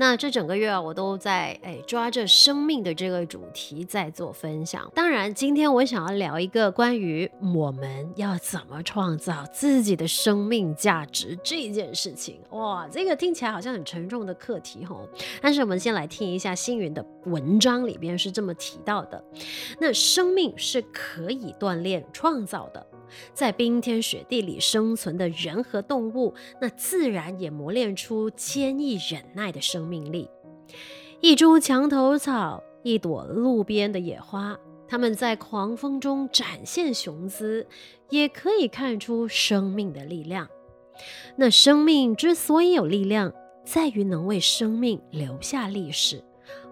那这整个月啊，我都在哎抓着生命的这个主题在做分享。当然，今天我想要聊一个关于我们要怎么创造自己的生命价值这件事情。哇，这个听起来好像很沉重的课题吼。但是我们先来听一下星云的文章里边是这么提到的：那生命是可以锻炼创造的。在冰天雪地里生存的人和动物，那自然也磨练出坚毅忍耐的生命力。一株墙头草，一朵路边的野花，它们在狂风中展现雄姿，也可以看出生命的力量。那生命之所以有力量，在于能为生命留下历史，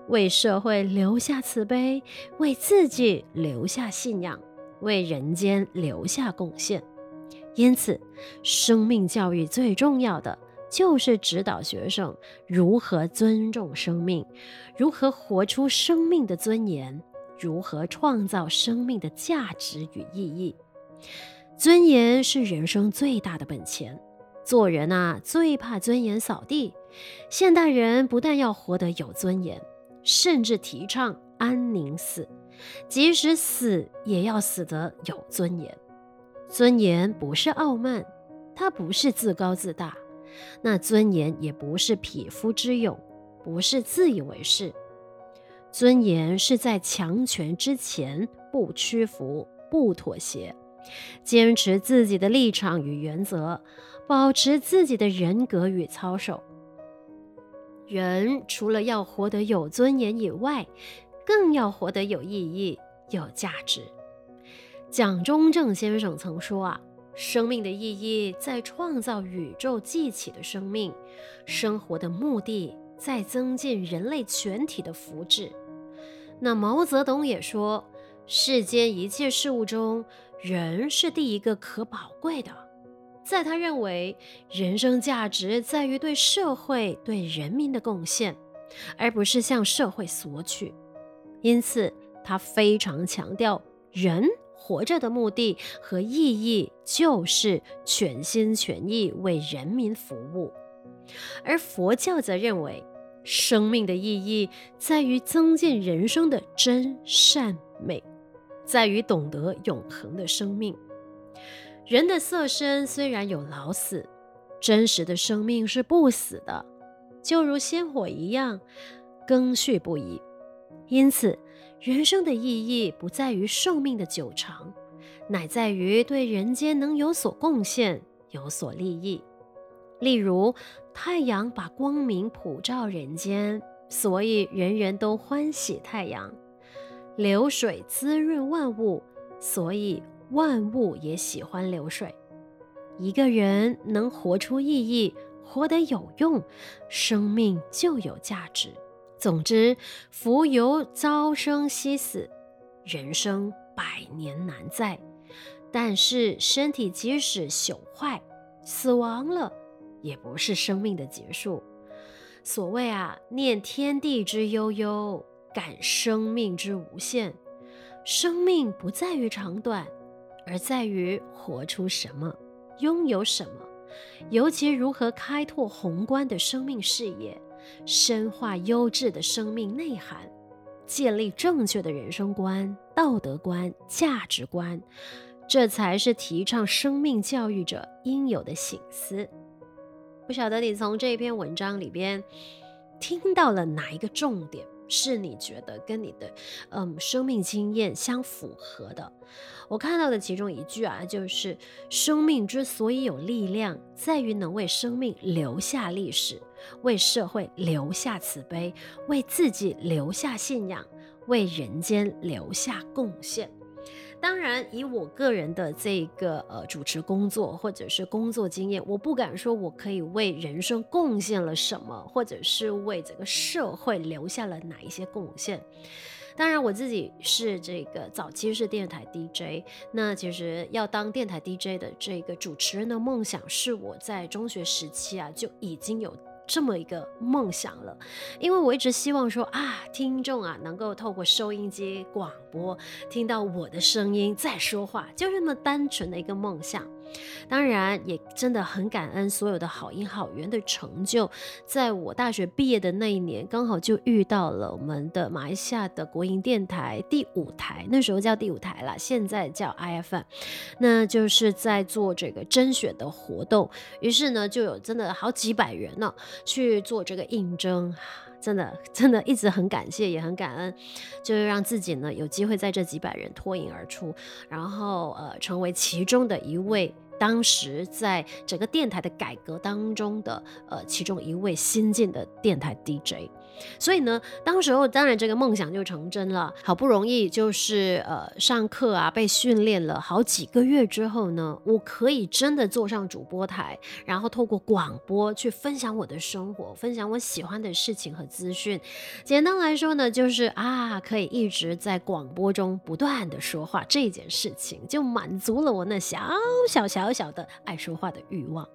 为社会留下慈悲，为自己留下信仰。为人间留下贡献，因此，生命教育最重要的就是指导学生如何尊重生命，如何活出生命的尊严，如何创造生命的价值与意义。尊严是人生最大的本钱，做人啊，最怕尊严扫地。现代人不但要活得有尊严，甚至提倡安宁死。即使死，也要死得有尊严。尊严不是傲慢，它不是自高自大，那尊严也不是匹夫之勇，不是自以为是。尊严是在强权之前不屈服、不妥协，坚持自己的立场与原则，保持自己的人格与操守。人除了要活得有尊严以外，更要活得有意义、有价值。蒋中正先生曾说：“啊，生命的意义在创造宇宙记起的生命，生活的目的在增进人类全体的福祉。”那毛泽东也说：“世间一切事物中，人是第一个可宝贵的。”在他认为，人生价值在于对社会、对人民的贡献，而不是向社会索取。因此，他非常强调，人活着的目的和意义就是全心全意为人民服务。而佛教则认为，生命的意义在于增进人生的真善美，在于懂得永恒的生命。人的色身虽然有老死，真实的生命是不死的，就如鲜火一样，更续不已。因此，人生的意义不在于寿命的久长，乃在于对人间能有所贡献、有所利益。例如，太阳把光明普照人间，所以人人都欢喜太阳；流水滋润万物，所以万物也喜欢流水。一个人能活出意义，活得有用，生命就有价值。总之，蜉蝣朝生夕死，人生百年难在。但是，身体即使朽坏、死亡了，也不是生命的结束。所谓啊，念天地之悠悠，感生命之无限。生命不在于长短，而在于活出什么，拥有什么，尤其如何开拓宏观的生命视野。深化优质的生命内涵，建立正确的人生观、道德观、价值观，这才是提倡生命教育者应有的醒思。不晓得你从这篇文章里边听到了哪一个重点？是你觉得跟你的嗯生命经验相符合的？我看到的其中一句啊，就是生命之所以有力量，在于能为生命留下历史，为社会留下慈悲，为自己留下信仰，为人间留下贡献。当然，以我个人的这个呃主持工作或者是工作经验，我不敢说我可以为人生贡献了什么，或者是为这个社会留下了哪一些贡献。当然，我自己是这个早期是电台 DJ，那其实要当电台 DJ 的这个主持人的梦想，是我在中学时期啊就已经有这么一个梦想了，因为我一直希望说啊，听众啊能够透过收音机广播听到我的声音在说话，就这么单纯的一个梦想。当然，也真的很感恩所有的好音好缘的成就。在我大学毕业的那一年，刚好就遇到了我们的马来西亚的国营电台第五台，那时候叫第五台啦，现在叫 IFM，那就是在做这个甄选的活动。于是呢，就有真的好几百人呢去做这个应征。真的，真的一直很感谢，也很感恩，就是让自己呢有机会在这几百人脱颖而出，然后呃成为其中的一位。当时在整个电台的改革当中的呃其中一位新进的电台 DJ。所以呢，当时候当然这个梦想就成真了。好不容易就是呃上课啊，被训练了好几个月之后呢，我可以真的坐上主播台，然后透过广播去分享我的生活，分享我喜欢的事情和资讯。简单来说呢，就是啊，可以一直在广播中不断的说话，这件事情就满足了我那小小小小小的爱说话的欲望。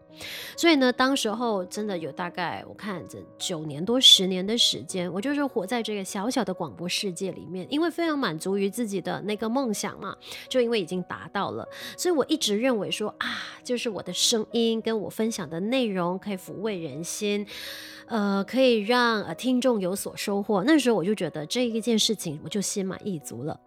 所以呢，当时候真的有大概我看这九年多十年的时间，我就是活在这个小小的广播世界里面，因为非常满足于自己的那个梦想嘛，就因为已经达到了，所以我一直认为说啊，就是我的声音跟我分享的内容可以抚慰人心，呃，可以让呃听众有所收获。那时候我就觉得这一件事情我就心满意足了。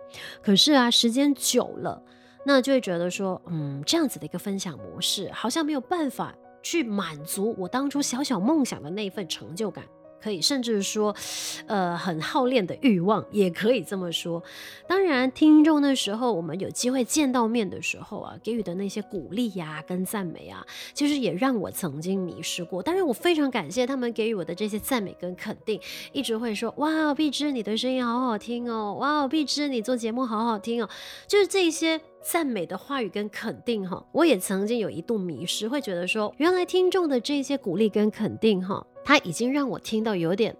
可是啊，时间久了。那就会觉得说，嗯，这样子的一个分享模式，好像没有办法去满足我当初小小梦想的那一份成就感。可以，甚至说，呃，很好练的欲望，也可以这么说。当然，听众那时候我们有机会见到面的时候啊，给予的那些鼓励呀、跟赞美啊，其实也让我曾经迷失过。但是，我非常感谢他们给予我的这些赞美跟肯定，一直会说：“哇，碧芝，你的声音好好听哦！哇，碧芝，你做节目好好听哦！”就是这些赞美的话语跟肯定哈，我也曾经有一度迷失，会觉得说，原来听众的这些鼓励跟肯定哈。他已经让我听到有点，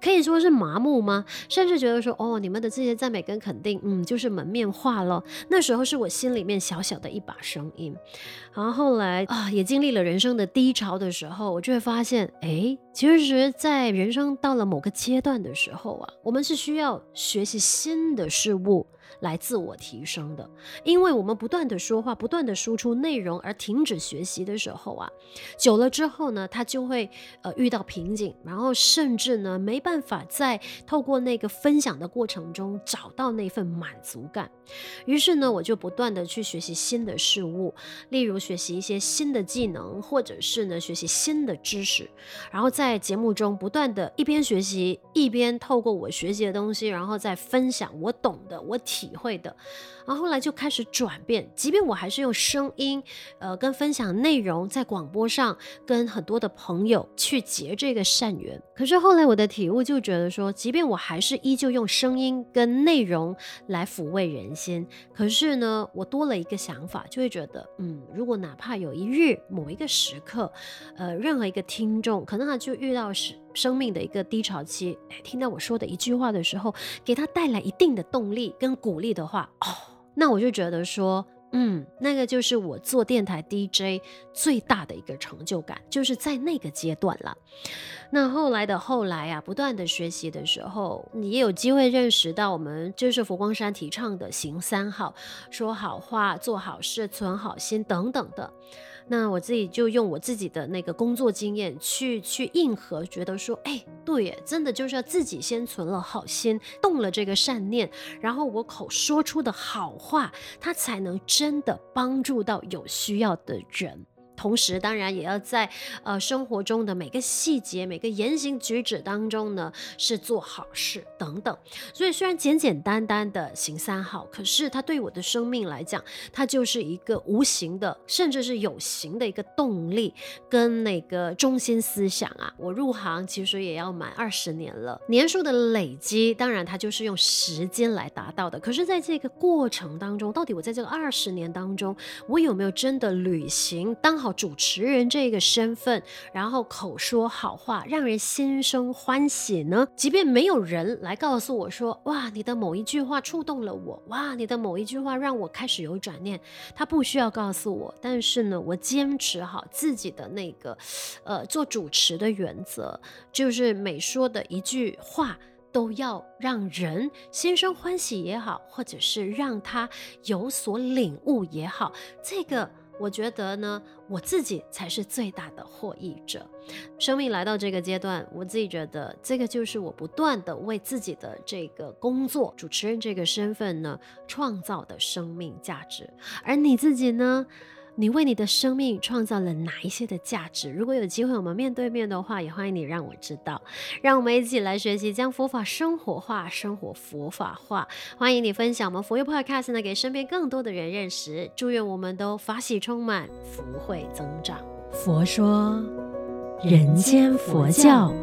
可以说是麻木吗？甚至觉得说，哦，你们的这些赞美跟肯定，嗯，就是门面话了。那时候是我心里面小小的一把声音。然后后来啊，也经历了人生的低潮的时候，我就会发现，哎，其实，在人生到了某个阶段的时候啊，我们是需要学习新的事物。来自我提升的，因为我们不断的说话，不断的输出内容，而停止学习的时候啊，久了之后呢，他就会呃遇到瓶颈，然后甚至呢没办法在透过那个分享的过程中找到那份满足感。于是呢，我就不断的去学习新的事物，例如学习一些新的技能，或者是呢学习新的知识，然后在在节目中不断的一边学习，一边透过我学习的东西，然后再分享我懂的，我体。体会的，然后后来就开始转变，即便我还是用声音，呃，跟分享内容在广播上跟很多的朋友去结这个善缘。可是后来我的体悟就觉得说，即便我还是依旧用声音跟内容来抚慰人心，可是呢，我多了一个想法，就会觉得，嗯，如果哪怕有一日某一个时刻，呃，任何一个听众可能他就遇到是。生命的一个低潮期，哎，听到我说的一句话的时候，给他带来一定的动力跟鼓励的话，哦，那我就觉得说，嗯，那个就是我做电台 DJ 最大的一个成就感，就是在那个阶段了。那后来的后来啊，不断的学习的时候，你也有机会认识到我们就是佛光山提倡的行三好，说好话、做好事、存好心等等的。那我自己就用我自己的那个工作经验去去应和，觉得说，哎，对耶，真的就是要自己先存了好心，动了这个善念，然后我口说出的好话，它才能真的帮助到有需要的人。同时，当然也要在呃生活中的每个细节、每个言行举止当中呢，是做好事等等。所以，虽然简简单单的行三好，可是它对我的生命来讲，它就是一个无形的，甚至是有形的一个动力跟那个中心思想啊。我入行其实也要满二十年了，年数的累积，当然它就是用时间来达到的。可是，在这个过程当中，到底我在这个二十年当中，我有没有真的履行当好主持人这个身份，然后口说好话，让人心生欢喜呢？即便没有人来告诉我说，哇，你的某一句话触动了我，哇，你的某一句话让我开始有转念，他不需要告诉我，但是呢，我坚持好自己的那个，呃，做主持的原则，就是每说的一句话。都要让人心生欢喜也好，或者是让他有所领悟也好，这个我觉得呢，我自己才是最大的获益者。生命来到这个阶段，我自己觉得这个就是我不断的为自己的这个工作，主持人这个身份呢，创造的生命价值。而你自己呢？你为你的生命创造了哪一些的价值？如果有机会我们面对面的话，也欢迎你让我知道。让我们一起来学习，将佛法生活化，生活佛法化。欢迎你分享我们佛佑 Podcast 呢，给身边更多的人认识。祝愿我们都法喜充满，福慧增长。佛说，人间佛教。